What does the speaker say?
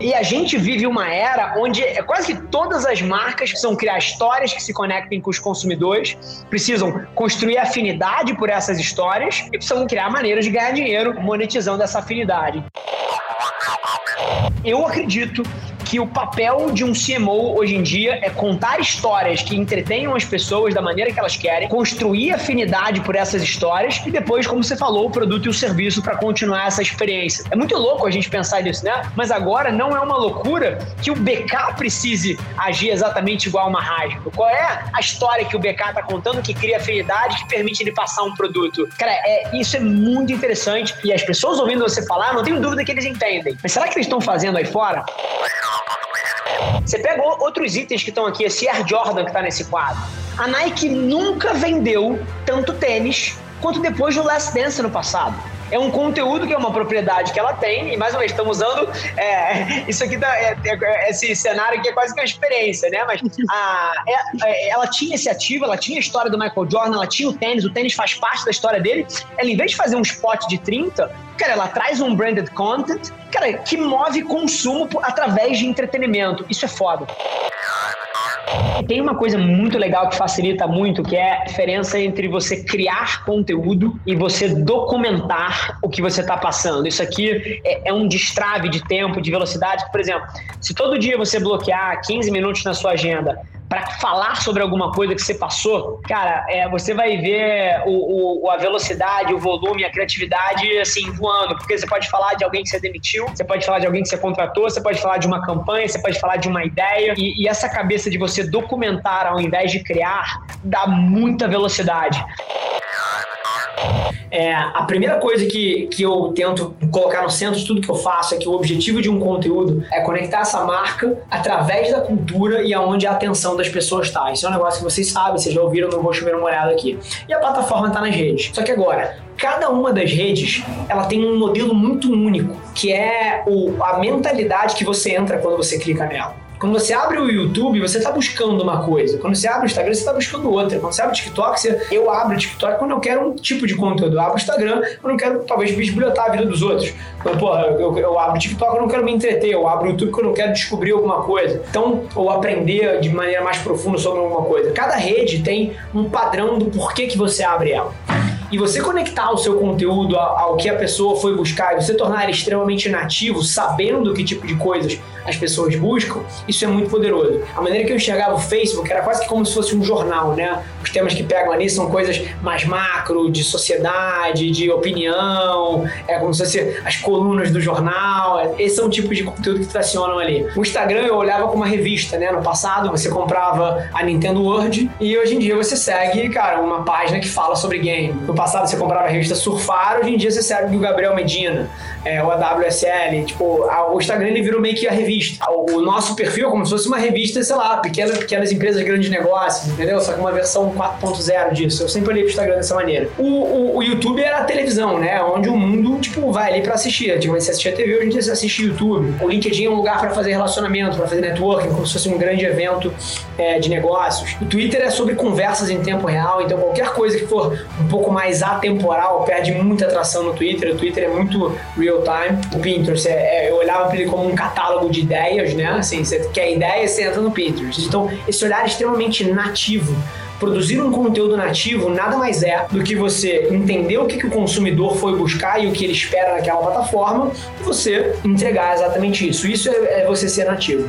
E a gente vive uma era onde é quase que todas as marcas precisam criar histórias que se conectem com os consumidores, precisam construir afinidade por essas histórias e precisam criar maneiras de ganhar dinheiro monetizando essa afinidade. Eu acredito que o papel de um CMO hoje em dia é contar histórias que entretenham as pessoas da maneira que elas querem, construir afinidade por essas histórias e depois, como você falou, o produto e o serviço para continuar essa experiência. É muito louco a gente pensar nisso, né? Mas agora não é uma loucura que o BK precise agir exatamente igual uma rádio. Qual é a história que o BK está contando que cria afinidade, que permite ele passar um produto? Cara, é, isso é muito interessante e as pessoas ouvindo você falar, não tenho dúvida que eles entendem. Mas será que eles estão fazendo aí fora? Você pega outros itens que estão aqui, esse Air Jordan que está nesse quadro. A Nike nunca vendeu tanto tênis quanto depois do Last Dance no passado é um conteúdo que é uma propriedade que ela tem, e mais uma vez, estamos usando é, isso aqui, da, é, é, esse cenário que é quase que uma experiência, né? Mas a, é, é, ela tinha esse ativo, ela tinha a história do Michael Jordan, ela tinha o tênis, o tênis faz parte da história dele. Ela, em vez de fazer um spot de 30, cara, ela traz um branded content, cara, que move consumo através de entretenimento. Isso é foda. Tem uma coisa muito legal que facilita muito, que é a diferença entre você criar conteúdo e você documentar o que você está passando. Isso aqui é, é, um destrave de tempo, de velocidade. Por exemplo, se todo dia você bloquear 15 minutos na sua agenda para falar sobre alguma coisa que você passou, cara, é, você vai ver o, o, a velocidade, o volume, a criatividade assim voando, porque você pode falar de alguém que você demitiu, você pode falar de alguém que você contratou, você pode falar de uma campanha, você pode falar de uma ideia e, e essa cabeça de você documentar ao invés de criar dá muita velocidade. É, a primeira coisa que, que eu tento colocar no centro de tudo que eu faço é que o objetivo de um conteúdo é conectar essa marca através da cultura e aonde a atenção das pessoas está. Isso é um negócio que vocês sabem, vocês já ouviram, não vou chover uma olhada aqui. E a plataforma está nas redes. Só que agora, cada uma das redes ela tem um modelo muito único, que é o, a mentalidade que você entra quando você clica nela. Quando você abre o YouTube, você está buscando uma coisa. Quando você abre o Instagram, você está buscando outra. Quando você abre o TikTok, você... eu abro o TikTok quando eu quero um tipo de conteúdo. Eu abro o Instagram quando eu quero, talvez, bisbilhotar a vida dos outros. Quando, porra, eu, eu abro o TikTok quando eu quero me entreter. Eu abro o YouTube quando eu quero descobrir alguma coisa. Então, ou aprender de maneira mais profunda sobre alguma coisa. Cada rede tem um padrão do porquê que você abre ela e você conectar o seu conteúdo ao, que a pessoa foi buscar e você tornar ele extremamente nativo, sabendo que tipo de coisas as pessoas buscam, isso é muito poderoso. A maneira que eu enxergava o Facebook era quase que como se fosse um jornal, né? Os temas que pegam ali são coisas mais macro, de sociedade, de opinião, é como se fosse as colunas do jornal. Esse são tipos de conteúdo que tracionam ali. O Instagram eu olhava como uma revista, né? No passado você comprava a Nintendo World e hoje em dia você segue, cara, uma página que fala sobre game. No passado você comprava a revista Surfar, hoje em dia você segue o Gabriel Medina, é, o AWSL. Tipo, a, o Instagram ele virou meio que a revista revista. O nosso perfil é como se fosse uma revista, sei lá, pequena, pequenas empresas, grandes negócios, entendeu? Só que uma versão 4.0 disso. Eu sempre olhei pro Instagram dessa maneira. O, o, o, YouTube era a televisão, né? Onde o mundo, tipo, vai ali pra assistir. Antigamente você assistia TV, hoje em dia você assiste YouTube. O LinkedIn é um lugar para fazer relacionamento, para fazer networking, como se fosse um grande evento é, de negócios. O Twitter é sobre conversas em tempo real, então qualquer coisa que for um pouco mais atemporal perde muita atração no Twitter. O Twitter é muito real time. O Pinterest, é, é, eu olhava para ele como um catálogo de ideias, né? Assim, você quer ideias, você entra no Pinterest. Então, esse olhar é extremamente nativo produzir um conteúdo nativo nada mais é do que você entender o que, que, o consumidor foi buscar e o que ele espera naquela plataforma e você entregar exatamente isso. Isso é, é você ser nativo.